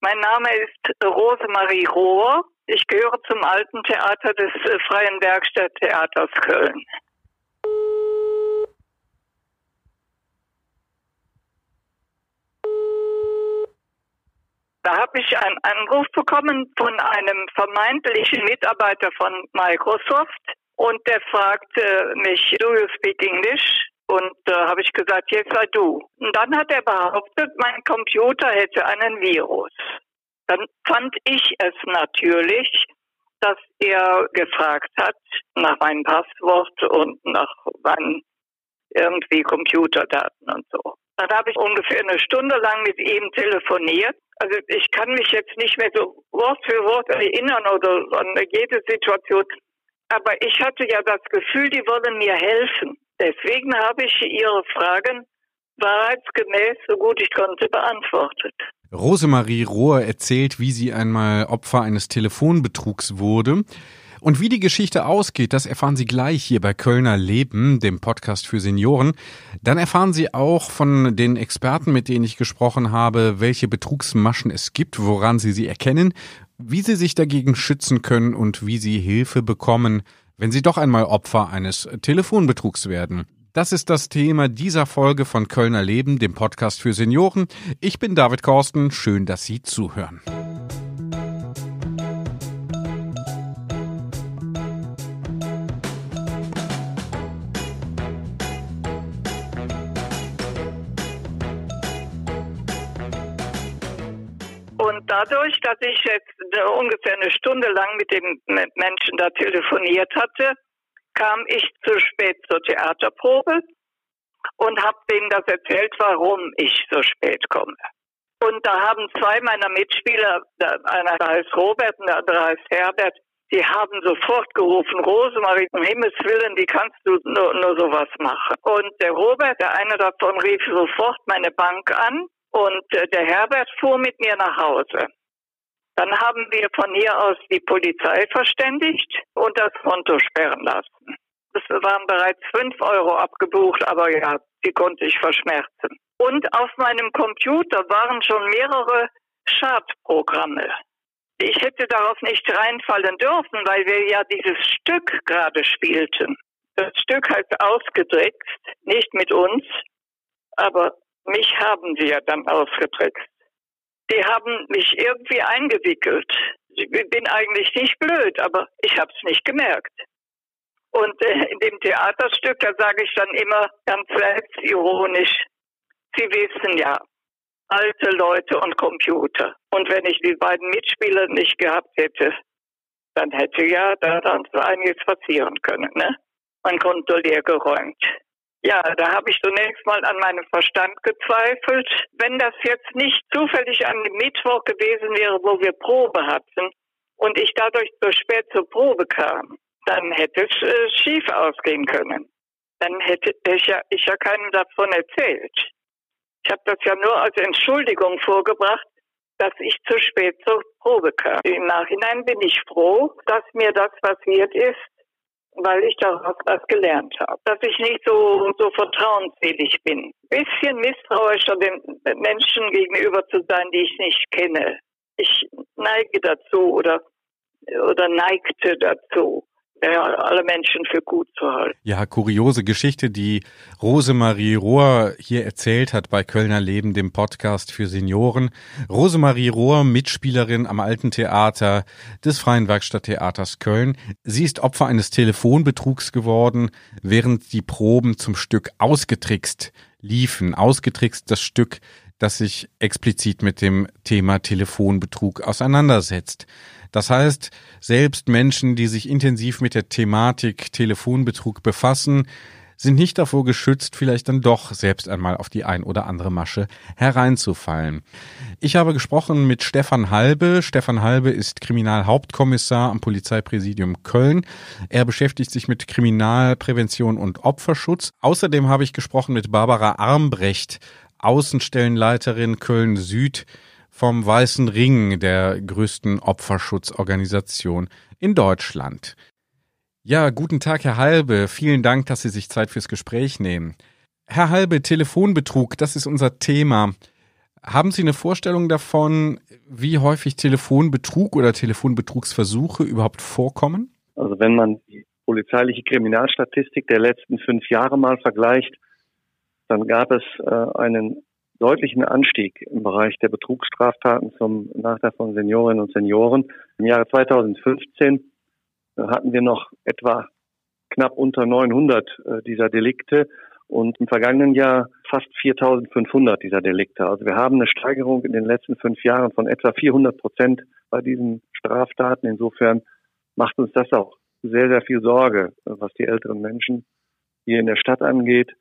Mein Name ist Rosemarie Rohr. Ich gehöre zum Alten Theater des äh, Freien Werkstatttheaters Köln. Da habe ich einen Anruf bekommen von einem vermeintlichen Mitarbeiter von Microsoft und der fragte mich, do you speak English? Und da äh, habe ich gesagt, jetzt sei du. Und dann hat er behauptet, mein Computer hätte einen Virus. Dann fand ich es natürlich, dass er gefragt hat nach meinem Passwort und nach meinen irgendwie Computerdaten und so. Dann habe ich ungefähr eine Stunde lang mit ihm telefoniert. Also ich kann mich jetzt nicht mehr so Wort für Wort erinnern oder an jede Situation. Aber ich hatte ja das Gefühl, die wollen mir helfen. Deswegen habe ich Ihre Fragen wahrheitsgemäß, so gut ich konnte, beantwortet. Rosemarie Rohr erzählt, wie sie einmal Opfer eines Telefonbetrugs wurde. Und wie die Geschichte ausgeht, das erfahren Sie gleich hier bei Kölner Leben, dem Podcast für Senioren. Dann erfahren Sie auch von den Experten, mit denen ich gesprochen habe, welche Betrugsmaschen es gibt, woran Sie sie erkennen, wie Sie sich dagegen schützen können und wie Sie Hilfe bekommen, wenn Sie doch einmal Opfer eines Telefonbetrugs werden. Das ist das Thema dieser Folge von Kölner Leben, dem Podcast für Senioren. Ich bin David Korsten. Schön, dass Sie zuhören. Dadurch, dass ich jetzt ungefähr eine Stunde lang mit dem Menschen da telefoniert hatte, kam ich zu spät zur Theaterprobe und habe denen das erzählt, warum ich so spät komme. Und da haben zwei meiner Mitspieler, einer heißt Robert und der andere heißt Herbert, die haben sofort gerufen, Rosemarie, um Himmels Willen, wie kannst du nur, nur sowas machen? Und der Robert, der eine davon, rief sofort meine Bank an und äh, der Herbert fuhr mit mir nach Hause. Dann haben wir von hier aus die Polizei verständigt und das Konto sperren lassen. Es waren bereits fünf Euro abgebucht, aber ja, die konnte ich verschmerzen. Und auf meinem Computer waren schon mehrere Schadprogramme. Ich hätte darauf nicht reinfallen dürfen, weil wir ja dieses Stück gerade spielten. Das Stück heißt ausgedrickst, nicht mit uns, aber mich haben sie ja dann ausgetrickst. Die haben mich irgendwie eingewickelt. Ich bin eigentlich nicht blöd, aber ich habe es nicht gemerkt. Und äh, in dem Theaterstück, da sage ich dann immer ganz selbstironisch, Sie wissen ja, alte Leute und Computer. Und wenn ich die beiden Mitspieler nicht gehabt hätte, dann hätte ja da dann so einiges passieren können. Ne? Mein Konto leer geräumt. Ja, da habe ich zunächst mal an meinem Verstand gezweifelt. Wenn das jetzt nicht zufällig an dem Mittwoch gewesen wäre, wo wir Probe hatten und ich dadurch so spät zur Probe kam, dann hätte es äh, schief ausgehen können. Dann hätte ich ja, ich ja keinem davon erzählt. Ich habe das ja nur als Entschuldigung vorgebracht, dass ich zu spät zur Probe kam. Im Nachhinein bin ich froh, dass mir das passiert ist, weil ich daraus was gelernt habe. Dass ich nicht so, so vertrauensselig bin. Bisschen misstrauischer den Menschen gegenüber zu sein, die ich nicht kenne. Ich neige dazu oder, oder neigte dazu ja, alle Menschen für gut zu halten. Ja, kuriose Geschichte, die Rosemarie Rohr hier erzählt hat bei Kölner Leben, dem Podcast für Senioren. Rosemarie Rohr, Mitspielerin am Alten Theater des Freien Werkstatttheaters Köln. Sie ist Opfer eines Telefonbetrugs geworden, während die Proben zum Stück ausgetrickst liefen. Ausgetrickst das Stück, das sich explizit mit dem Thema Telefonbetrug auseinandersetzt. Das heißt, selbst Menschen, die sich intensiv mit der Thematik Telefonbetrug befassen, sind nicht davor geschützt, vielleicht dann doch selbst einmal auf die ein oder andere Masche hereinzufallen. Ich habe gesprochen mit Stefan Halbe. Stefan Halbe ist Kriminalhauptkommissar am Polizeipräsidium Köln. Er beschäftigt sich mit Kriminalprävention und Opferschutz. Außerdem habe ich gesprochen mit Barbara Armbrecht, Außenstellenleiterin Köln Süd vom Weißen Ring, der größten Opferschutzorganisation in Deutschland. Ja, guten Tag, Herr Halbe. Vielen Dank, dass Sie sich Zeit fürs Gespräch nehmen. Herr Halbe, Telefonbetrug, das ist unser Thema. Haben Sie eine Vorstellung davon, wie häufig Telefonbetrug oder Telefonbetrugsversuche überhaupt vorkommen? Also wenn man die polizeiliche Kriminalstatistik der letzten fünf Jahre mal vergleicht, dann gab es äh, einen deutlichen Anstieg im Bereich der Betrugsstraftaten zum Nachteil von Seniorinnen und Senioren. Im Jahre 2015 äh, hatten wir noch etwa knapp unter 900 äh, dieser Delikte und im vergangenen Jahr fast 4.500 dieser Delikte. Also wir haben eine Steigerung in den letzten fünf Jahren von etwa 400 Prozent bei diesen Straftaten. Insofern macht uns das auch sehr, sehr viel Sorge, was die älteren Menschen hier in der Stadt angeht,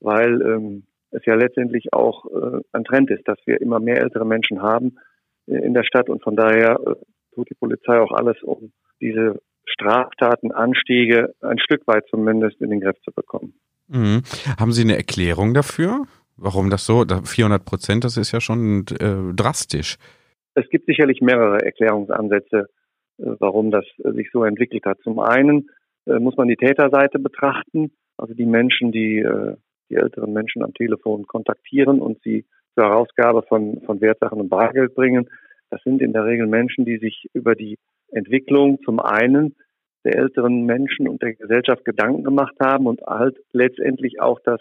weil ähm, es ja letztendlich auch äh, ein Trend ist, dass wir immer mehr ältere Menschen haben äh, in der Stadt und von daher äh, tut die Polizei auch alles, um diese Straftatenanstiege ein Stück weit zumindest in den Griff zu bekommen. Mhm. Haben Sie eine Erklärung dafür? Warum das so? 400 Prozent, das ist ja schon äh, drastisch. Es gibt sicherlich mehrere Erklärungsansätze, äh, warum das äh, sich so entwickelt hat. Zum einen muss man die Täterseite betrachten, also die Menschen, die die älteren Menschen am Telefon kontaktieren und sie zur Herausgabe von, von Wertsachen und Bargeld bringen. Das sind in der Regel Menschen, die sich über die Entwicklung zum einen der älteren Menschen und der Gesellschaft Gedanken gemacht haben und halt letztendlich auch das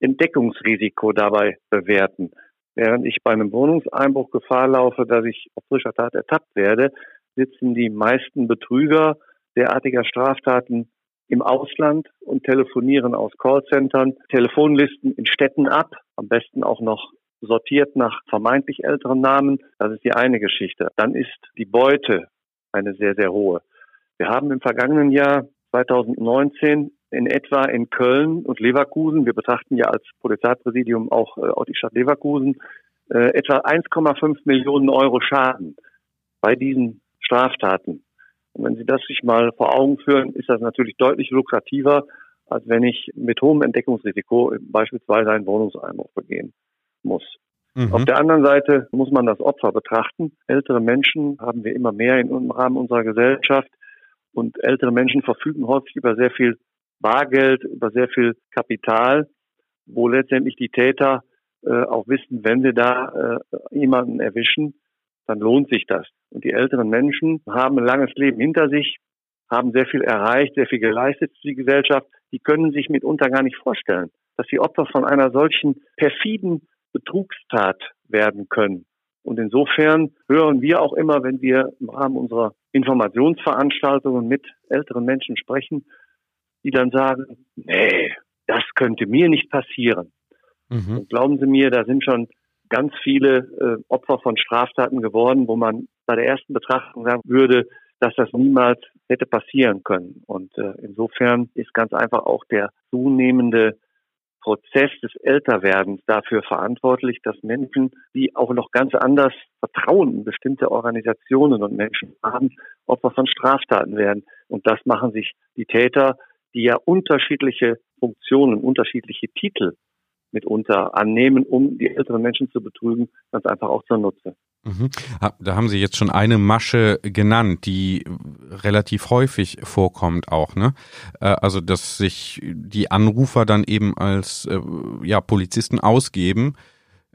Entdeckungsrisiko dabei bewerten. Während ich bei einem Wohnungseinbruch Gefahr laufe, dass ich auf frischer Tat ertappt werde, sitzen die meisten Betrüger derartiger Straftaten im Ausland und telefonieren aus Callcentern, Telefonlisten in Städten ab, am besten auch noch sortiert nach vermeintlich älteren Namen. Das ist die eine Geschichte. Dann ist die Beute eine sehr, sehr hohe. Wir haben im vergangenen Jahr 2019 in etwa in Köln und Leverkusen, wir betrachten ja als Polizeipräsidium auch, äh, auch die Stadt Leverkusen, äh, etwa 1,5 Millionen Euro Schaden bei diesen Straftaten. Und wenn Sie das sich mal vor Augen führen, ist das natürlich deutlich lukrativer, als wenn ich mit hohem Entdeckungsrisiko beispielsweise einen Wohnungseinbruch begehen muss. Mhm. Auf der anderen Seite muss man das Opfer betrachten. Ältere Menschen haben wir immer mehr im Rahmen unserer Gesellschaft und ältere Menschen verfügen häufig über sehr viel Bargeld, über sehr viel Kapital, wo letztendlich die Täter äh, auch wissen, wenn sie da äh, jemanden erwischen, dann lohnt sich das. Und die älteren Menschen haben ein langes Leben hinter sich, haben sehr viel erreicht, sehr viel geleistet für die Gesellschaft. Die können sich mitunter gar nicht vorstellen, dass sie Opfer von einer solchen perfiden Betrugstat werden können. Und insofern hören wir auch immer, wenn wir im Rahmen unserer Informationsveranstaltungen mit älteren Menschen sprechen, die dann sagen, nee, das könnte mir nicht passieren. Mhm. Und glauben Sie mir, da sind schon ganz viele äh, Opfer von Straftaten geworden, wo man bei der ersten Betrachtung sagen würde, dass das niemals hätte passieren können. Und äh, insofern ist ganz einfach auch der zunehmende Prozess des Älterwerdens dafür verantwortlich, dass Menschen, die auch noch ganz anders Vertrauen in bestimmte Organisationen und Menschen haben, Opfer von Straftaten werden. Und das machen sich die Täter, die ja unterschiedliche Funktionen, unterschiedliche Titel mitunter annehmen, um die älteren Menschen zu betrügen, ganz einfach auch zunutze. Mhm. Da haben Sie jetzt schon eine Masche genannt, die relativ häufig vorkommt auch, ne? Äh, also, dass sich die Anrufer dann eben als äh, ja, Polizisten ausgeben.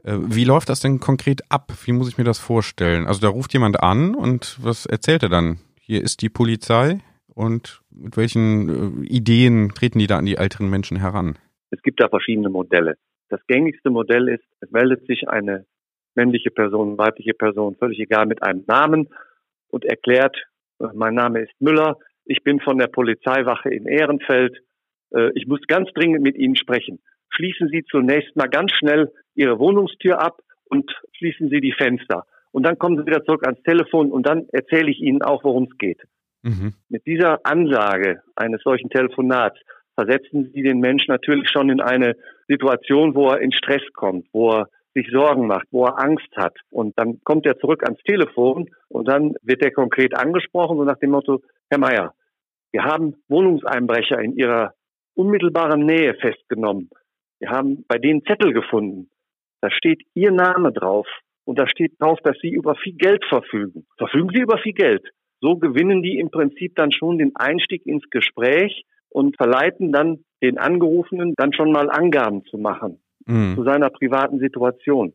Äh, wie läuft das denn konkret ab? Wie muss ich mir das vorstellen? Also, da ruft jemand an und was erzählt er dann? Hier ist die Polizei und mit welchen Ideen treten die da an die älteren Menschen heran? Es gibt da verschiedene Modelle. Das gängigste Modell ist, es meldet sich eine männliche Person, weibliche Person, völlig egal, mit einem Namen und erklärt, äh, mein Name ist Müller, ich bin von der Polizeiwache in Ehrenfeld, äh, ich muss ganz dringend mit Ihnen sprechen. Schließen Sie zunächst mal ganz schnell Ihre Wohnungstür ab und schließen Sie die Fenster. Und dann kommen Sie wieder zurück ans Telefon und dann erzähle ich Ihnen auch, worum es geht. Mhm. Mit dieser Ansage eines solchen Telefonats versetzen Sie den Menschen natürlich schon in eine Situation, wo er in Stress kommt, wo er sich Sorgen macht, wo er Angst hat. Und dann kommt er zurück ans Telefon und dann wird er konkret angesprochen, so nach dem Motto, Herr Meier, wir haben Wohnungseinbrecher in Ihrer unmittelbaren Nähe festgenommen. Wir haben bei denen Zettel gefunden. Da steht Ihr Name drauf und da steht drauf, dass Sie über viel Geld verfügen. Verfügen Sie über viel Geld. So gewinnen die im Prinzip dann schon den Einstieg ins Gespräch und verleiten dann den Angerufenen dann schon mal Angaben zu machen mhm. zu seiner privaten Situation.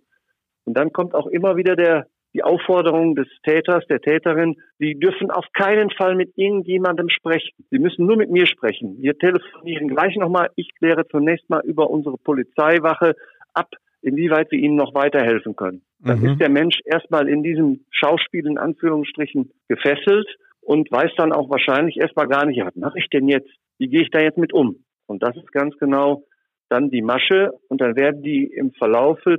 Und dann kommt auch immer wieder der, die Aufforderung des Täters, der Täterin, Sie dürfen auf keinen Fall mit irgendjemandem sprechen. Sie müssen nur mit mir sprechen. Wir telefonieren gleich nochmal. Ich kläre zunächst mal über unsere Polizeiwache ab, inwieweit wir Ihnen noch weiterhelfen können. Dann mhm. ist der Mensch erstmal in diesem Schauspiel in Anführungsstrichen gefesselt und weiß dann auch wahrscheinlich erstmal gar nicht, was mache ich denn jetzt? Wie gehe ich da jetzt mit um? Und das ist ganz genau dann die Masche und dann werden die im Verlaufe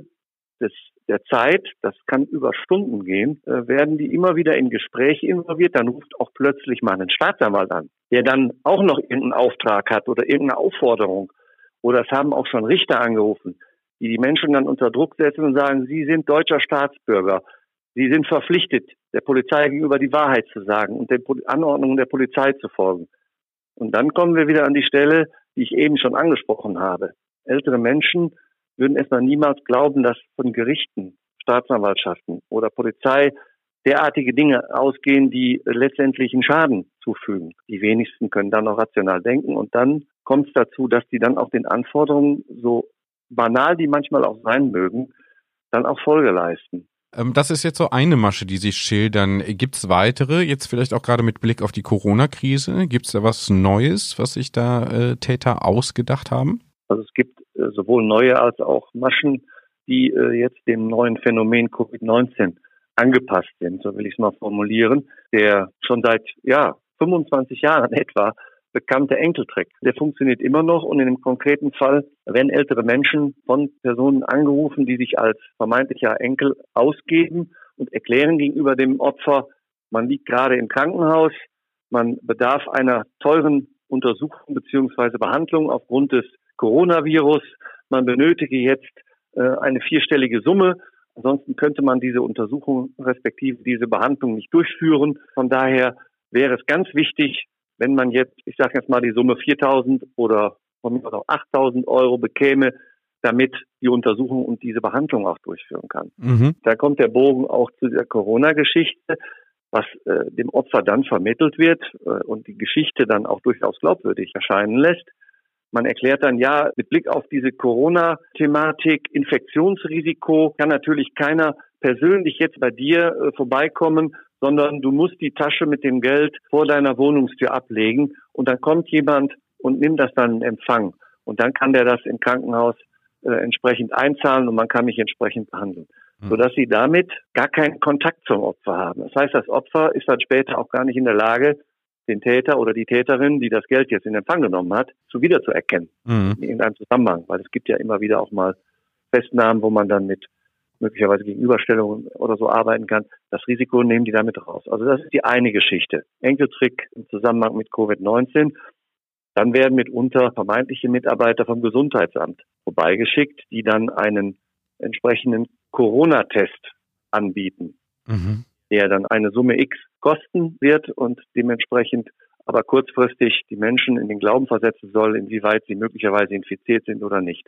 des, der Zeit, das kann über Stunden gehen, äh, werden die immer wieder in Gespräche involviert. Dann ruft auch plötzlich mal ein Staatsanwalt an, der dann auch noch irgendeinen Auftrag hat oder irgendeine Aufforderung. Oder es haben auch schon Richter angerufen, die die Menschen dann unter Druck setzen und sagen, sie sind deutscher Staatsbürger. Sie sind verpflichtet, der Polizei gegenüber die Wahrheit zu sagen und den Anordnungen der Polizei zu folgen. Und dann kommen wir wieder an die Stelle, die ich eben schon angesprochen habe. Ältere Menschen würden erstmal niemals glauben, dass von Gerichten, Staatsanwaltschaften oder Polizei derartige Dinge ausgehen, die letztendlich einen Schaden zufügen. Die wenigsten können dann auch rational denken und dann kommt es dazu, dass die dann auch den Anforderungen, so banal die manchmal auch sein mögen, dann auch Folge leisten. Ähm, das ist jetzt so eine Masche, die Sie schildern. Gibt es weitere, jetzt vielleicht auch gerade mit Blick auf die Corona-Krise? Gibt es da was Neues, was sich da äh, Täter ausgedacht haben? Also es gibt äh, sowohl neue als auch Maschen, die äh, jetzt dem neuen Phänomen Covid-19 angepasst sind, so will ich es mal formulieren, der schon seit ja 25 Jahren etwa bekannte Enkeltrick. Der funktioniert immer noch und in dem konkreten Fall werden ältere Menschen von Personen angerufen, die sich als vermeintlicher Enkel ausgeben und erklären gegenüber dem Opfer, man liegt gerade im Krankenhaus, man bedarf einer teuren Untersuchung beziehungsweise Behandlung aufgrund des Coronavirus, man benötige jetzt äh, eine vierstellige Summe, ansonsten könnte man diese Untersuchung respektive diese Behandlung nicht durchführen. Von daher wäre es ganz wichtig, wenn man jetzt, ich sage jetzt mal die Summe 4.000 oder von mir aus 8.000 Euro bekäme, damit die Untersuchung und diese Behandlung auch durchführen kann. Mhm. Da kommt der Bogen auch zu der Corona-Geschichte, was äh, dem Opfer dann vermittelt wird äh, und die Geschichte dann auch durchaus glaubwürdig erscheinen lässt. Man erklärt dann, ja, mit Blick auf diese Corona-Thematik, Infektionsrisiko, kann natürlich keiner persönlich jetzt bei dir äh, vorbeikommen sondern du musst die Tasche mit dem Geld vor deiner Wohnungstür ablegen und dann kommt jemand und nimmt das dann in Empfang. Und dann kann der das im Krankenhaus äh, entsprechend einzahlen und man kann mich entsprechend behandeln. Mhm. Sodass sie damit gar keinen Kontakt zum Opfer haben. Das heißt, das Opfer ist dann später auch gar nicht in der Lage, den Täter oder die Täterin, die das Geld jetzt in Empfang genommen hat, zu wiederzuerkennen. Mhm. In einem Zusammenhang. Weil es gibt ja immer wieder auch mal Festnahmen, wo man dann mit möglicherweise Gegenüberstellungen oder so arbeiten kann. Das Risiko nehmen die damit raus. Also das ist die eine Geschichte. Enkeltrick im Zusammenhang mit Covid-19. Dann werden mitunter vermeintliche Mitarbeiter vom Gesundheitsamt vorbeigeschickt, die dann einen entsprechenden Corona-Test anbieten, mhm. der dann eine Summe X kosten wird und dementsprechend aber kurzfristig die Menschen in den Glauben versetzen soll, inwieweit sie möglicherweise infiziert sind oder nicht.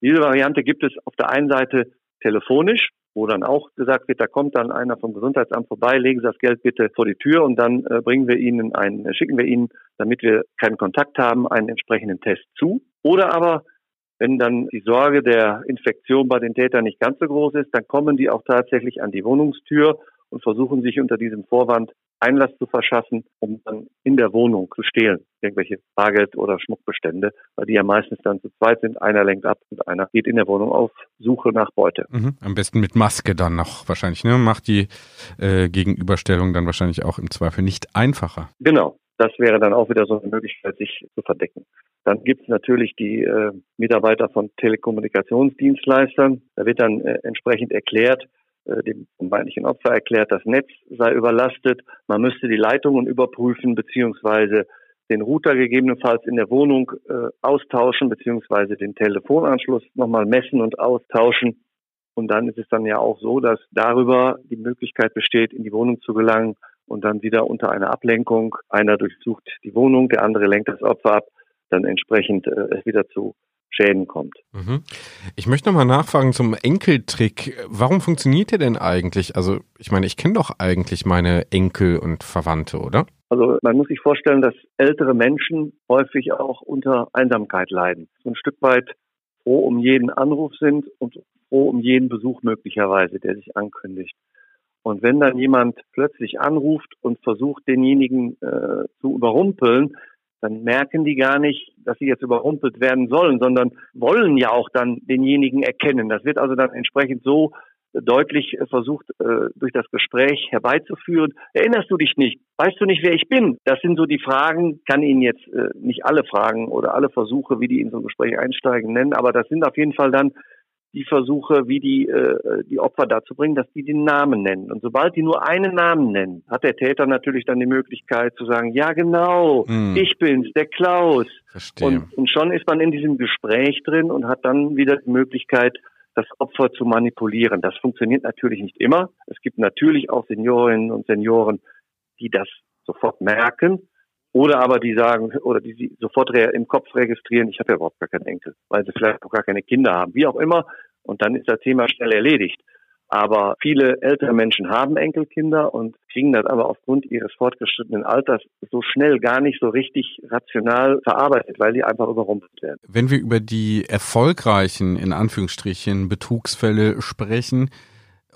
Diese Variante gibt es auf der einen Seite telefonisch, wo dann auch gesagt wird, da kommt dann einer vom Gesundheitsamt vorbei, legen Sie das Geld bitte vor die Tür und dann äh, bringen wir Ihnen einen, äh, schicken wir Ihnen, damit wir keinen Kontakt haben, einen entsprechenden Test zu. Oder aber, wenn dann die Sorge der Infektion bei den Tätern nicht ganz so groß ist, dann kommen die auch tatsächlich an die Wohnungstür und versuchen sich unter diesem Vorwand Einlass zu verschaffen, um dann in der Wohnung zu stehlen, irgendwelche Bargeld- oder Schmuckbestände, weil die ja meistens dann zu zweit sind. Einer lenkt ab und einer geht in der Wohnung auf Suche nach Beute. Mhm. Am besten mit Maske dann noch wahrscheinlich, ne? Macht die äh, Gegenüberstellung dann wahrscheinlich auch im Zweifel nicht einfacher. Genau. Das wäre dann auch wieder so eine Möglichkeit, sich zu verdecken. Dann gibt es natürlich die äh, Mitarbeiter von Telekommunikationsdienstleistern. Da wird dann äh, entsprechend erklärt, dem vermeintlichen Opfer erklärt, das Netz sei überlastet, man müsste die Leitungen überprüfen beziehungsweise den Router gegebenenfalls in der Wohnung äh, austauschen beziehungsweise den Telefonanschluss nochmal messen und austauschen. Und dann ist es dann ja auch so, dass darüber die Möglichkeit besteht, in die Wohnung zu gelangen und dann wieder unter einer Ablenkung, einer durchsucht die Wohnung, der andere lenkt das Opfer ab, dann entsprechend äh, es wieder zu Schäden kommt. Mhm. Ich möchte nochmal nachfragen zum Enkeltrick. Warum funktioniert der denn eigentlich? Also ich meine, ich kenne doch eigentlich meine Enkel und Verwandte, oder? Also man muss sich vorstellen, dass ältere Menschen häufig auch unter Einsamkeit leiden. So ein Stück weit froh um jeden Anruf sind und froh um jeden Besuch möglicherweise, der sich ankündigt. Und wenn dann jemand plötzlich anruft und versucht, denjenigen äh, zu überrumpeln, dann merken die gar nicht, dass sie jetzt überrumpelt werden sollen, sondern wollen ja auch dann denjenigen erkennen. Das wird also dann entsprechend so deutlich versucht, äh, durch das Gespräch herbeizuführen. Erinnerst du dich nicht? Weißt du nicht, wer ich bin? Das sind so die Fragen, kann Ihnen jetzt äh, nicht alle Fragen oder alle Versuche, wie die in so ein Gespräch einsteigen, nennen, aber das sind auf jeden Fall dann die Versuche, wie die, äh, die Opfer dazu bringen, dass die den Namen nennen. Und sobald die nur einen Namen nennen, hat der Täter natürlich dann die Möglichkeit zu sagen, ja genau, hm. ich bin's, der Klaus. Verstehe. Und, und schon ist man in diesem Gespräch drin und hat dann wieder die Möglichkeit, das Opfer zu manipulieren. Das funktioniert natürlich nicht immer. Es gibt natürlich auch Seniorinnen und Senioren, die das sofort merken oder aber die sagen, oder die sie sofort im Kopf registrieren, ich habe ja überhaupt gar keinen Enkel, weil sie vielleicht auch gar keine Kinder haben, wie auch immer. Und dann ist das Thema schnell erledigt. Aber viele ältere Menschen haben Enkelkinder und kriegen das aber aufgrund ihres fortgeschrittenen Alters so schnell gar nicht so richtig rational verarbeitet, weil die einfach überrumpelt werden. Wenn wir über die erfolgreichen, in Anführungsstrichen, Betrugsfälle sprechen,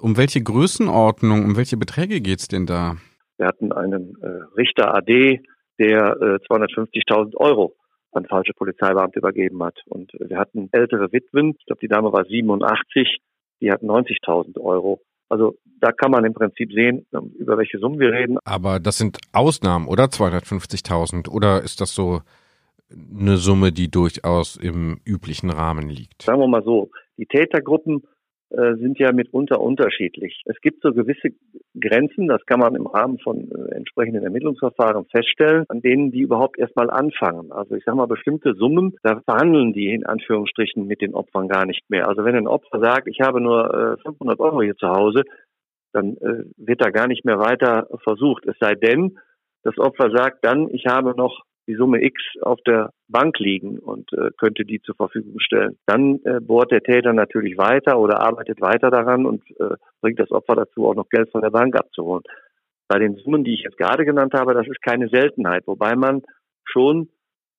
um welche Größenordnung, um welche Beträge geht es denn da? Wir hatten einen äh, Richter AD, der äh, 250.000 Euro an falsche Polizeibeamte übergeben hat. Und wir hatten ältere Witwen, ich glaube, die Dame war 87, die hat 90.000 Euro. Also da kann man im Prinzip sehen, ähm, über welche Summen wir reden. Aber das sind Ausnahmen, oder 250.000? Oder ist das so eine Summe, die durchaus im üblichen Rahmen liegt? Sagen wir mal so, die Tätergruppen sind ja mitunter unterschiedlich. Es gibt so gewisse Grenzen, das kann man im Rahmen von äh, entsprechenden Ermittlungsverfahren feststellen, an denen die überhaupt erstmal anfangen. Also ich sage mal, bestimmte Summen, da verhandeln die in Anführungsstrichen mit den Opfern gar nicht mehr. Also wenn ein Opfer sagt, ich habe nur äh, 500 Euro hier zu Hause, dann äh, wird da gar nicht mehr weiter versucht. Es sei denn, das Opfer sagt dann, ich habe noch die Summe X auf der Bank liegen und äh, könnte die zur Verfügung stellen. Dann äh, bohrt der Täter natürlich weiter oder arbeitet weiter daran und äh, bringt das Opfer dazu, auch noch Geld von der Bank abzuholen. Bei den Summen, die ich jetzt gerade genannt habe, das ist keine Seltenheit, wobei man schon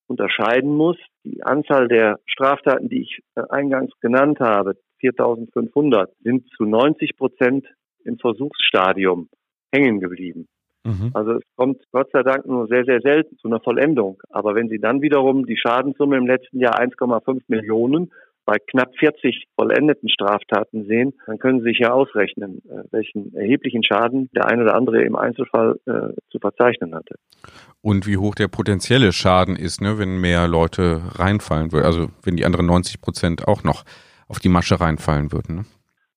unterscheiden muss. Die Anzahl der Straftaten, die ich äh, eingangs genannt habe, 4500, sind zu 90 Prozent im Versuchsstadium hängen geblieben. Mhm. Also es kommt Gott sei Dank nur sehr, sehr selten zu einer Vollendung. Aber wenn Sie dann wiederum die Schadenssumme im letzten Jahr 1,5 Millionen bei knapp 40 vollendeten Straftaten sehen, dann können Sie sich ja ausrechnen, äh, welchen erheblichen Schaden der eine oder andere im Einzelfall äh, zu verzeichnen hatte. Und wie hoch der potenzielle Schaden ist, ne, wenn mehr Leute reinfallen würden, also wenn die anderen 90 Prozent auch noch auf die Masche reinfallen würden. Ne?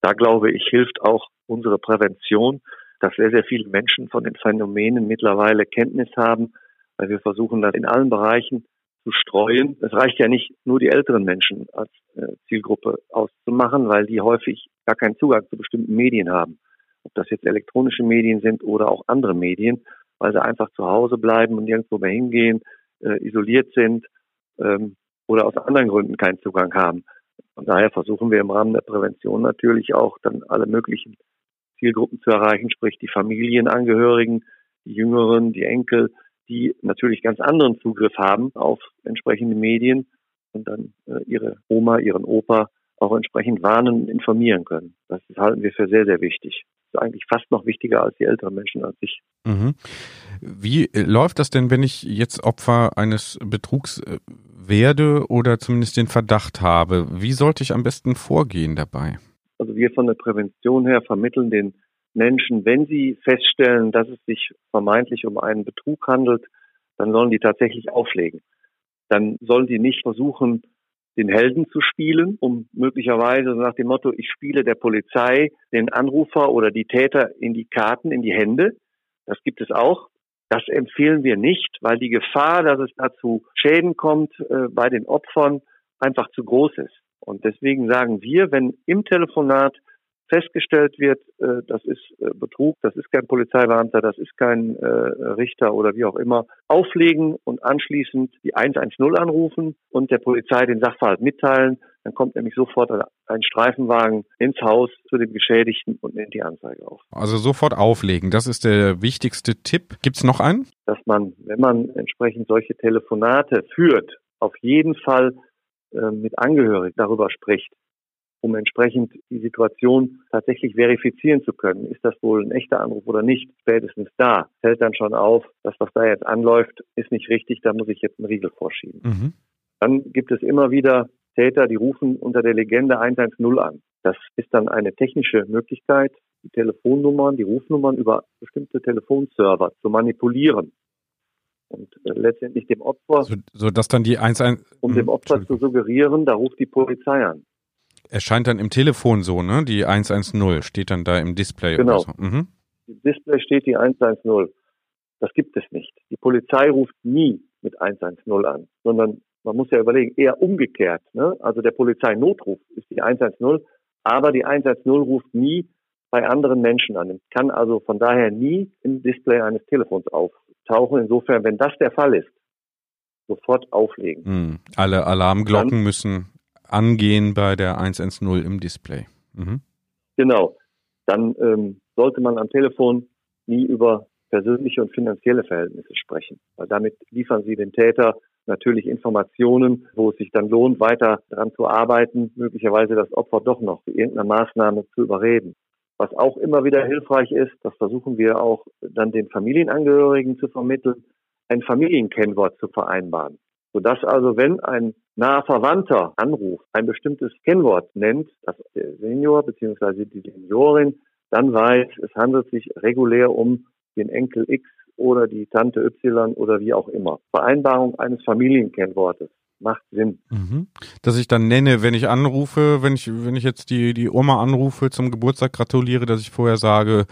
Da glaube ich, hilft auch unsere Prävention dass sehr, sehr viele Menschen von den Phänomenen mittlerweile Kenntnis haben, weil wir versuchen, das in allen Bereichen zu streuen. Es reicht ja nicht nur die älteren Menschen als äh, Zielgruppe auszumachen, weil die häufig gar keinen Zugang zu bestimmten Medien haben. Ob das jetzt elektronische Medien sind oder auch andere Medien, weil sie einfach zu Hause bleiben und nirgendwo mehr hingehen, äh, isoliert sind ähm, oder aus anderen Gründen keinen Zugang haben. Von daher versuchen wir im Rahmen der Prävention natürlich auch dann alle möglichen Zielgruppen zu erreichen, sprich die Familienangehörigen, die Jüngeren, die Enkel, die natürlich ganz anderen Zugriff haben auf entsprechende Medien und dann äh, ihre Oma, ihren Opa auch entsprechend warnen und informieren können. Das halten wir für sehr, sehr wichtig. Das ist eigentlich fast noch wichtiger als die älteren Menschen als ich. Mhm. Wie äh, läuft das denn, wenn ich jetzt Opfer eines Betrugs äh, werde oder zumindest den Verdacht habe? Wie sollte ich am besten vorgehen dabei? Wir von der Prävention her vermitteln den Menschen, wenn sie feststellen, dass es sich vermeintlich um einen Betrug handelt, dann sollen die tatsächlich auflegen. Dann sollen die nicht versuchen, den Helden zu spielen, um möglicherweise nach dem Motto, ich spiele der Polizei den Anrufer oder die Täter in die Karten, in die Hände. Das gibt es auch. Das empfehlen wir nicht, weil die Gefahr, dass es dazu Schäden kommt äh, bei den Opfern, einfach zu groß ist. Und deswegen sagen wir, wenn im Telefonat festgestellt wird, äh, das ist äh, Betrug, das ist kein Polizeibeamter, das ist kein äh, Richter oder wie auch immer, auflegen und anschließend die 110 anrufen und der Polizei den Sachverhalt mitteilen. Dann kommt nämlich sofort ein Streifenwagen ins Haus zu dem Geschädigten und nimmt die Anzeige auf. Also sofort auflegen, das ist der wichtigste Tipp. Gibt es noch einen? Dass man, wenn man entsprechend solche Telefonate führt, auf jeden Fall äh, mit Angehörigen darüber spricht. um entsprechend die Situation tatsächlich verifizieren zu können. Ist das wohl ein echter Anruf oder nicht? Spätestens da fällt dann schon auf, das, was da jetzt anläuft, ist nicht richtig, da muss ich jetzt einen Riegel vorschieben. Mhm. Dann gibt es immer wieder Täter, die rufen unter der Legende 110 an. Das ist dann eine technische Möglichkeit, die Telefonnummern, die Rufnummern über bestimmte Telefonserver zu manipulieren und äh, letztendlich dem Opfer, so, so dass dann die 11 um dem hm, Opfer zu suggerieren, da ruft die Polizei an. Erscheint dann im Telefon so, ne? Die 110 steht dann da im Display. Genau. So. Mhm. Im Display steht die 110. Das gibt es nicht. Die Polizei ruft nie mit 110 an, sondern man muss ja überlegen, eher umgekehrt. Ne? Also der Polizeinotruf ist die 110, aber die 110 ruft nie bei anderen Menschen an. Kann also von daher nie im Display eines Telefons auftauchen. Insofern, wenn das der Fall ist, sofort auflegen. Hm. Alle Alarmglocken Dann, müssen angehen bei der 110 im Display. Mhm. Genau. Dann ähm, sollte man am Telefon nie über persönliche und finanzielle Verhältnisse sprechen, weil damit liefern Sie den Täter natürlich Informationen, wo es sich dann lohnt, weiter daran zu arbeiten, möglicherweise das Opfer doch noch für irgendeine Maßnahme zu überreden. Was auch immer wieder hilfreich ist, das versuchen wir auch dann den Familienangehörigen zu vermitteln, ein Familienkennwort zu vereinbaren. Sodass also, wenn ein naher Verwandter anruft, ein bestimmtes Kennwort nennt, das der Senior bzw. die Seniorin dann weiß, es handelt sich regulär um den Enkel X oder die Tante Y oder wie auch immer. Vereinbarung eines Familienkennwortes macht Sinn. Mhm. Dass ich dann nenne, wenn ich anrufe, wenn ich, wenn ich jetzt die, die Oma anrufe zum Geburtstag gratuliere, dass ich vorher sage,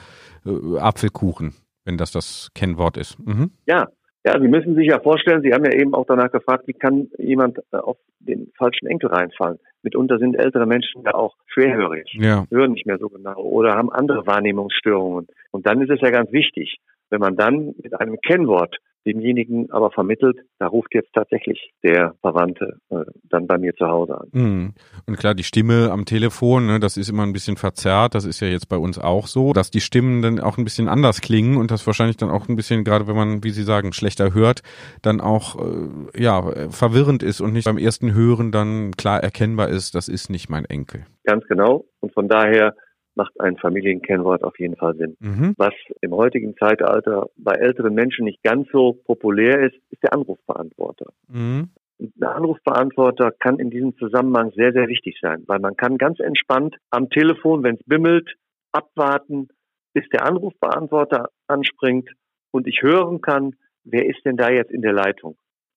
äh, Apfelkuchen, wenn das das Kennwort ist. Mhm. Ja. Ja, Sie müssen sich ja vorstellen, Sie haben ja eben auch danach gefragt, wie kann jemand äh, auf den falschen Enkel reinfallen? Mitunter sind ältere Menschen ja auch schwerhörig, ja. hören nicht mehr so genau oder haben andere Wahrnehmungsstörungen. Und dann ist es ja ganz wichtig, wenn man dann mit einem Kennwort demjenigen aber vermittelt, da ruft jetzt tatsächlich der Verwandte äh, dann bei mir zu Hause an. Mhm. Und klar, die Stimme am Telefon, ne, das ist immer ein bisschen verzerrt, das ist ja jetzt bei uns auch so, dass die Stimmen dann auch ein bisschen anders klingen und das wahrscheinlich dann auch ein bisschen, gerade wenn man, wie Sie sagen, schlechter hört, dann auch äh, ja verwirrend ist und nicht beim ersten Hören dann klar erkennbar ist, das ist nicht mein Enkel. Ganz genau. Und von daher macht ein Familienkennwort auf jeden Fall Sinn. Mhm. Was im heutigen Zeitalter bei älteren Menschen nicht ganz so populär ist, ist der Anrufbeantworter. Mhm. Ein Anrufbeantworter kann in diesem Zusammenhang sehr, sehr wichtig sein, weil man kann ganz entspannt am Telefon, wenn es bimmelt, abwarten, bis der Anrufbeantworter anspringt und ich hören kann, wer ist denn da jetzt in der Leitung.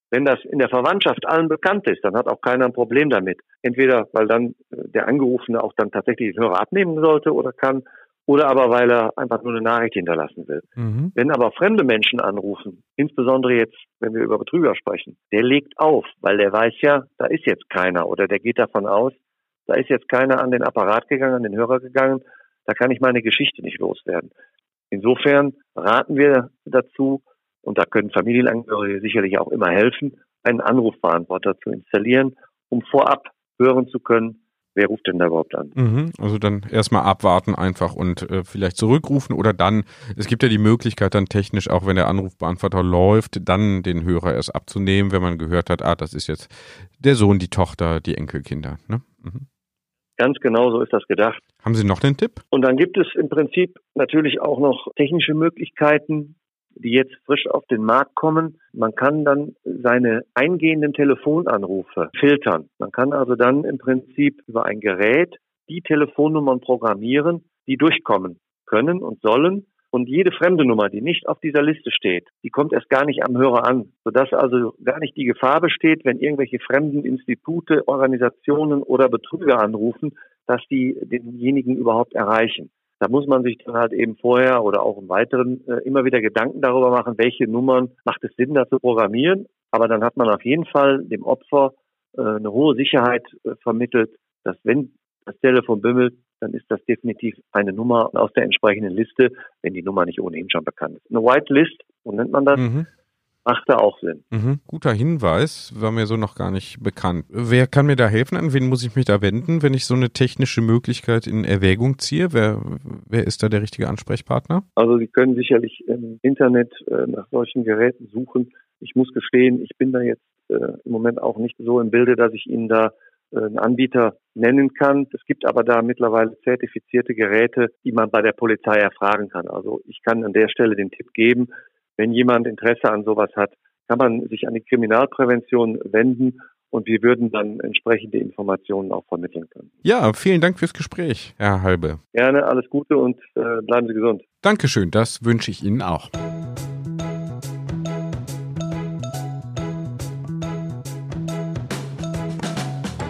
Wenn das in der Verwandtschaft allen bekannt ist, dann hat auch keiner ein Problem damit. Entweder weil dann äh, der Angerufene auch dann tatsächlich den Hörer abnehmen sollte oder kann, oder aber weil er einfach nur eine Nachricht hinterlassen will. Mhm. Wenn aber fremde Menschen anrufen, insbesondere jetzt, wenn wir über Betrüger sprechen, der legt auf, weil der weiß ja, da ist jetzt keiner oder der geht davon aus, da ist jetzt keiner an den Apparat gegangen, an den Hörer gegangen, da kann ich meine Geschichte nicht loswerden. Insofern raten wir dazu, und da können Familienangehörige sicherlich auch immer helfen, einen Anrufbeantworter zu installieren, um vorab hören zu können, wer ruft denn da überhaupt an? Mhm, also dann erstmal abwarten einfach und äh, vielleicht zurückrufen oder dann, es gibt ja die Möglichkeit dann technisch, auch wenn der Anrufbeantworter läuft, dann den Hörer erst abzunehmen, wenn man gehört hat, ah, das ist jetzt der Sohn, die Tochter, die Enkelkinder. Ne? Mhm. Ganz genau so ist das gedacht. Haben Sie noch den Tipp? Und dann gibt es im Prinzip natürlich auch noch technische Möglichkeiten, die jetzt frisch auf den Markt kommen. Man kann dann seine eingehenden Telefonanrufe filtern. Man kann also dann im Prinzip über ein Gerät die Telefonnummern programmieren, die durchkommen können und sollen. Und jede fremde Nummer, die nicht auf dieser Liste steht, die kommt erst gar nicht am Hörer an, sodass also gar nicht die Gefahr besteht, wenn irgendwelche fremden Institute, Organisationen oder Betrüger anrufen, dass die denjenigen überhaupt erreichen. Da muss man sich dann halt eben vorher oder auch im Weiteren äh, immer wieder Gedanken darüber machen, welche Nummern macht es Sinn, da zu programmieren. Aber dann hat man auf jeden Fall dem Opfer äh, eine hohe Sicherheit äh, vermittelt, dass wenn das Telefon bimmelt, dann ist das definitiv eine Nummer aus der entsprechenden Liste, wenn die Nummer nicht ohnehin schon bekannt ist. Eine White List, so nennt man das. Mhm macht da auch Sinn. Mhm, guter Hinweis, war mir so noch gar nicht bekannt. Wer kann mir da helfen? An wen muss ich mich da wenden, wenn ich so eine technische Möglichkeit in Erwägung ziehe? Wer, wer ist da der richtige Ansprechpartner? Also Sie können sicherlich im Internet äh, nach solchen Geräten suchen. Ich muss gestehen, ich bin da jetzt äh, im Moment auch nicht so im Bilde, dass ich Ihnen da äh, einen Anbieter nennen kann. Es gibt aber da mittlerweile zertifizierte Geräte, die man bei der Polizei erfragen kann. Also ich kann an der Stelle den Tipp geben, wenn jemand Interesse an sowas hat, kann man sich an die Kriminalprävention wenden und wir würden dann entsprechende Informationen auch vermitteln können. Ja, vielen Dank fürs Gespräch, Herr Halbe. Gerne, alles Gute und äh, bleiben Sie gesund. Dankeschön, das wünsche ich Ihnen auch.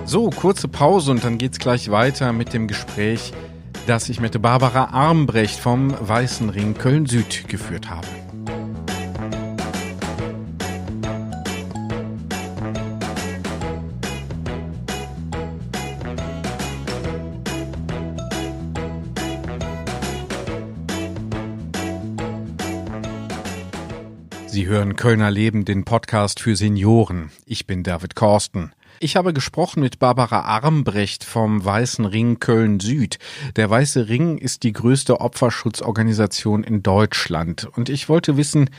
So, kurze Pause und dann geht's gleich weiter mit dem Gespräch, das ich mit Barbara Armbrecht vom Weißen Ring Köln Süd geführt habe. Hören Kölner Leben, den Podcast für Senioren. Ich bin David Korsten. Ich habe gesprochen mit Barbara Armbrecht vom Weißen Ring Köln Süd. Der Weiße Ring ist die größte Opferschutzorganisation in Deutschland. Und ich wollte wissen,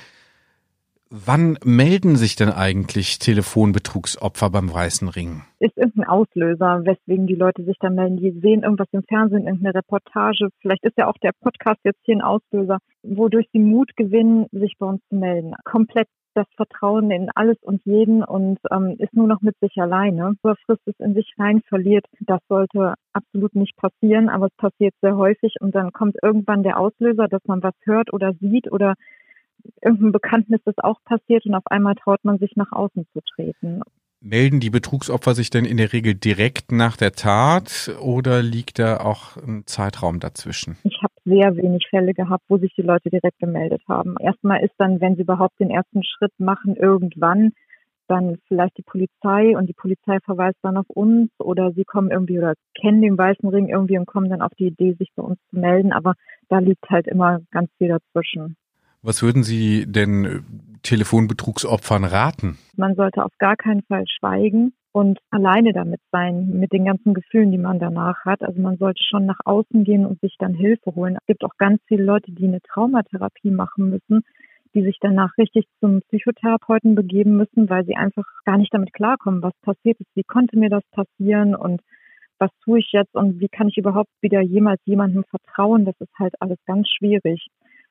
Wann melden sich denn eigentlich Telefonbetrugsopfer beim Weißen Ring? Ist irgendein Auslöser, weswegen die Leute sich dann melden. Die sehen irgendwas im Fernsehen, irgendeine Reportage. Vielleicht ist ja auch der Podcast jetzt hier ein Auslöser, wodurch sie Mut gewinnen, sich bei uns zu melden. Komplett das Vertrauen in alles und jeden und ähm, ist nur noch mit sich alleine. Überfrisst es in sich rein verliert. Das sollte absolut nicht passieren, aber es passiert sehr häufig und dann kommt irgendwann der Auslöser, dass man was hört oder sieht oder irgendein Bekanntnis ist auch passiert und auf einmal traut man sich nach außen zu treten. Melden die Betrugsopfer sich denn in der Regel direkt nach der Tat oder liegt da auch ein Zeitraum dazwischen? Ich habe sehr wenig Fälle gehabt, wo sich die Leute direkt gemeldet haben. Erstmal ist dann, wenn sie überhaupt den ersten Schritt machen, irgendwann dann vielleicht die Polizei und die Polizei verweist dann auf uns oder sie kommen irgendwie oder kennen den Weißen Ring irgendwie und kommen dann auf die Idee, sich bei uns zu melden. Aber da liegt halt immer ganz viel dazwischen. Was würden Sie denn äh, Telefonbetrugsopfern raten? Man sollte auf gar keinen Fall schweigen und alleine damit sein, mit den ganzen Gefühlen, die man danach hat. Also man sollte schon nach außen gehen und sich dann Hilfe holen. Es gibt auch ganz viele Leute, die eine Traumatherapie machen müssen, die sich danach richtig zum Psychotherapeuten begeben müssen, weil sie einfach gar nicht damit klarkommen, was passiert ist, wie konnte mir das passieren und was tue ich jetzt und wie kann ich überhaupt wieder jemals jemandem vertrauen. Das ist halt alles ganz schwierig.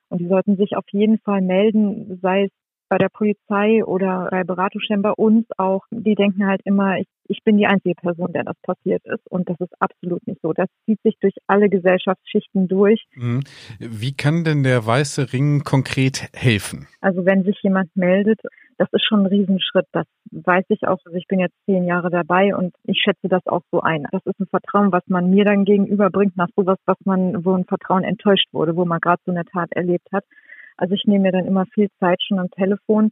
Und die sollten sich auf jeden Fall melden, sei es bei der Polizei oder bei Beratungsstellen bei uns auch. Die denken halt immer, ich, ich bin die einzige Person, der das passiert ist. Und das ist absolut nicht so. Das zieht sich durch alle Gesellschaftsschichten durch. Mhm. Wie kann denn der Weiße Ring konkret helfen? Also wenn sich jemand meldet, das ist schon ein Riesenschritt. Das weiß ich auch. Also ich bin jetzt zehn Jahre dabei und ich schätze das auch so ein. Das ist ein Vertrauen, was man mir dann gegenüberbringt nach sowas, was man, wo ein Vertrauen enttäuscht wurde, wo man gerade so eine Tat erlebt hat. Also ich nehme mir dann immer viel Zeit schon am Telefon.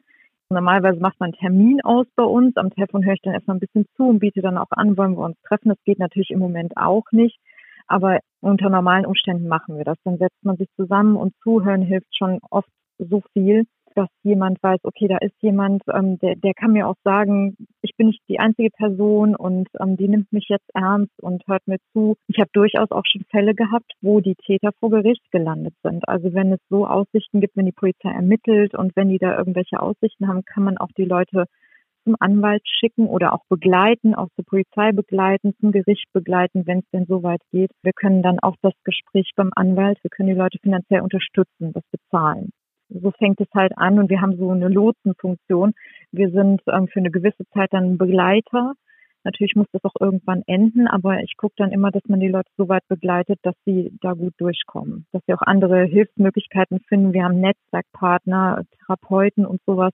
Normalerweise macht man einen Termin aus bei uns. Am Telefon höre ich dann erstmal ein bisschen zu und biete dann auch an, wollen wir uns treffen. Das geht natürlich im Moment auch nicht. Aber unter normalen Umständen machen wir das. Dann setzt man sich zusammen und zuhören hilft schon oft so viel dass jemand weiß, okay, da ist jemand, ähm, der, der kann mir auch sagen, ich bin nicht die einzige Person und ähm, die nimmt mich jetzt ernst und hört mir zu. Ich habe durchaus auch schon Fälle gehabt, wo die Täter vor Gericht gelandet sind. Also wenn es so Aussichten gibt, wenn die Polizei ermittelt und wenn die da irgendwelche Aussichten haben, kann man auch die Leute zum Anwalt schicken oder auch begleiten, auch zur Polizei begleiten, zum Gericht begleiten, wenn es denn so weit geht. Wir können dann auch das Gespräch beim Anwalt, wir können die Leute finanziell unterstützen, das bezahlen so fängt es halt an und wir haben so eine Lotsenfunktion. Wir sind ähm, für eine gewisse Zeit dann Begleiter. Natürlich muss das auch irgendwann enden, aber ich gucke dann immer, dass man die Leute so weit begleitet, dass sie da gut durchkommen, dass sie auch andere Hilfsmöglichkeiten finden. Wir haben Netzwerkpartner, Therapeuten und sowas,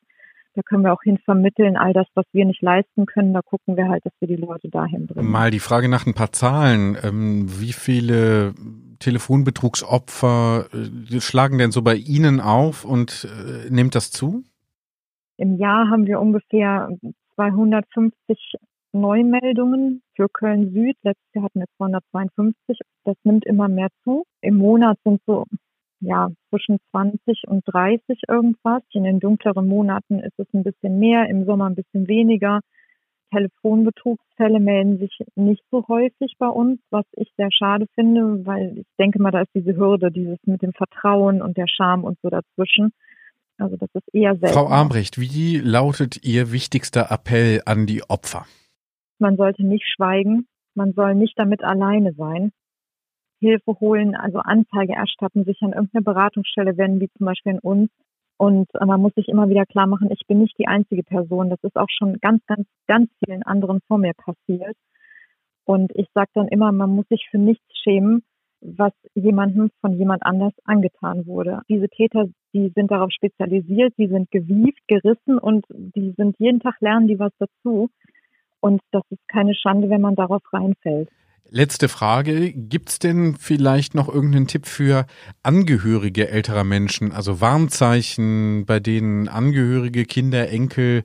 da können wir auch hin vermitteln, all das, was wir nicht leisten können, da gucken wir halt, dass wir die Leute dahin bringen. Mal die Frage nach ein paar Zahlen. Ähm, wie viele Telefonbetrugsopfer äh, schlagen denn so bei Ihnen auf und äh, nimmt das zu? Im Jahr haben wir ungefähr 250 Neumeldungen für Köln Süd. Letztes Jahr hatten wir 252. Das nimmt immer mehr zu. Im Monat sind so ja, zwischen 20 und 30 irgendwas. In den dunkleren Monaten ist es ein bisschen mehr, im Sommer ein bisschen weniger. Telefonbetrugsfälle melden sich nicht so häufig bei uns, was ich sehr schade finde, weil ich denke mal, da ist diese Hürde, dieses mit dem Vertrauen und der Scham und so dazwischen. Also das ist eher selten. Frau Armbrecht, wie lautet Ihr wichtigster Appell an die Opfer? man sollte nicht schweigen, man soll nicht damit alleine sein. Hilfe holen, also Anzeige erstatten, sich an irgendeine Beratungsstelle wenden, wie zum Beispiel in uns. Und man muss sich immer wieder klar machen, ich bin nicht die einzige Person. Das ist auch schon ganz, ganz, ganz vielen anderen vor mir passiert. Und ich sage dann immer, man muss sich für nichts schämen, was jemandem von jemand anders angetan wurde. Diese Täter, die sind darauf spezialisiert, die sind gewieft, gerissen und die sind jeden Tag lernen die was dazu. Und das ist keine Schande, wenn man darauf reinfällt. Letzte Frage. Gibt's denn vielleicht noch irgendeinen Tipp für Angehörige älterer Menschen? Also Warnzeichen, bei denen Angehörige, Kinder, Enkel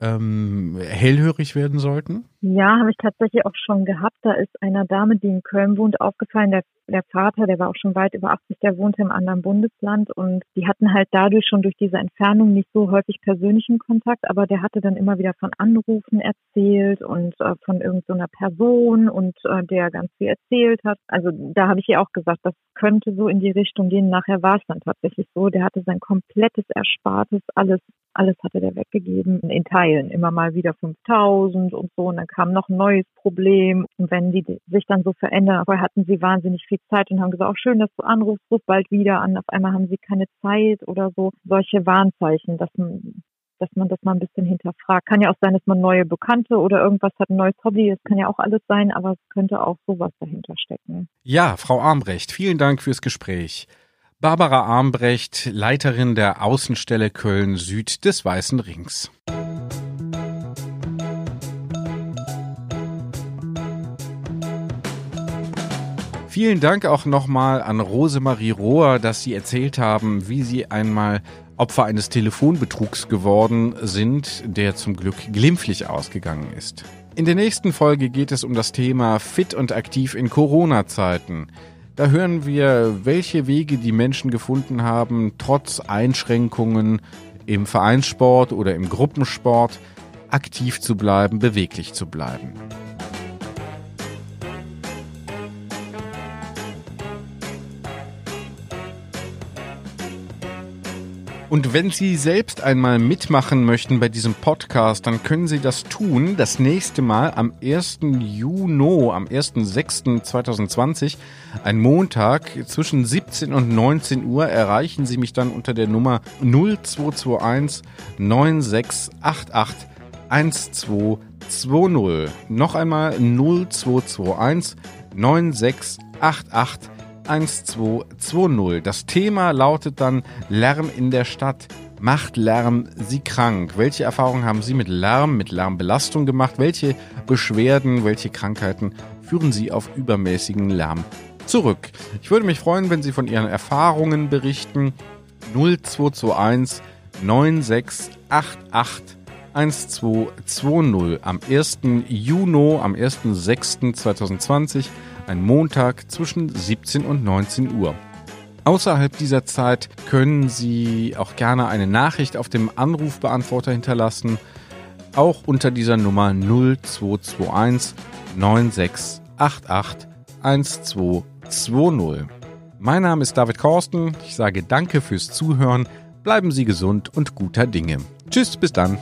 ähm, hellhörig werden sollten? Ja, habe ich tatsächlich auch schon gehabt. Da ist einer Dame, die in Köln wohnt, aufgefallen. Der, der Vater, der war auch schon weit über 80, der wohnte im anderen Bundesland und die hatten halt dadurch schon durch diese Entfernung nicht so häufig persönlichen Kontakt, aber der hatte dann immer wieder von Anrufen erzählt und äh, von irgendeiner so Person und äh, der ganz viel erzählt hat. Also da habe ich ihr auch gesagt, das könnte so in die Richtung gehen. Nachher war es dann tatsächlich so. Der hatte sein komplettes Erspartes, alles alles hatte der weggegeben, in Teilen, immer mal wieder 5000 und so. Und dann kam noch ein neues Problem. Und wenn die sich dann so verändern, aber hatten sie wahnsinnig viel Zeit und haben gesagt, auch schön, dass du anrufst, ruf bald wieder an. Auf einmal haben sie keine Zeit oder so. Solche Warnzeichen, dass man, dass man das mal ein bisschen hinterfragt. Kann ja auch sein, dass man neue Bekannte oder irgendwas hat, ein neues Hobby. Das kann ja auch alles sein, aber es könnte auch sowas dahinter stecken. Ja, Frau Armbrecht, vielen Dank fürs Gespräch. Barbara Armbrecht, Leiterin der Außenstelle Köln Süd des Weißen Rings. Vielen Dank auch nochmal an Rosemarie Rohr, dass Sie erzählt haben, wie Sie einmal Opfer eines Telefonbetrugs geworden sind, der zum Glück glimpflich ausgegangen ist. In der nächsten Folge geht es um das Thema Fit und aktiv in Corona-Zeiten. Da hören wir, welche Wege die Menschen gefunden haben, trotz Einschränkungen im Vereinssport oder im Gruppensport aktiv zu bleiben, beweglich zu bleiben. Und wenn Sie selbst einmal mitmachen möchten bei diesem Podcast, dann können Sie das tun. Das nächste Mal am 1. Juni, am 1.6.2020, ein Montag zwischen 17 und 19 Uhr, erreichen Sie mich dann unter der Nummer 0221 9688 1220. Noch einmal 0221 9688 1220. Das Thema lautet dann Lärm in der Stadt. Macht Lärm Sie krank? Welche Erfahrungen haben Sie mit Lärm, mit Lärmbelastung gemacht? Welche Beschwerden, welche Krankheiten führen Sie auf übermäßigen Lärm zurück? Ich würde mich freuen, wenn Sie von Ihren Erfahrungen berichten. 0221 9688 1220 am 1. Juni, am 1.6.2020 ein Montag zwischen 17 und 19 Uhr. Außerhalb dieser Zeit können Sie auch gerne eine Nachricht auf dem Anrufbeantworter hinterlassen, auch unter dieser Nummer 0221 9688 1220. Mein Name ist David Korsten. Ich sage danke fürs Zuhören. Bleiben Sie gesund und guter Dinge. Tschüss, bis dann.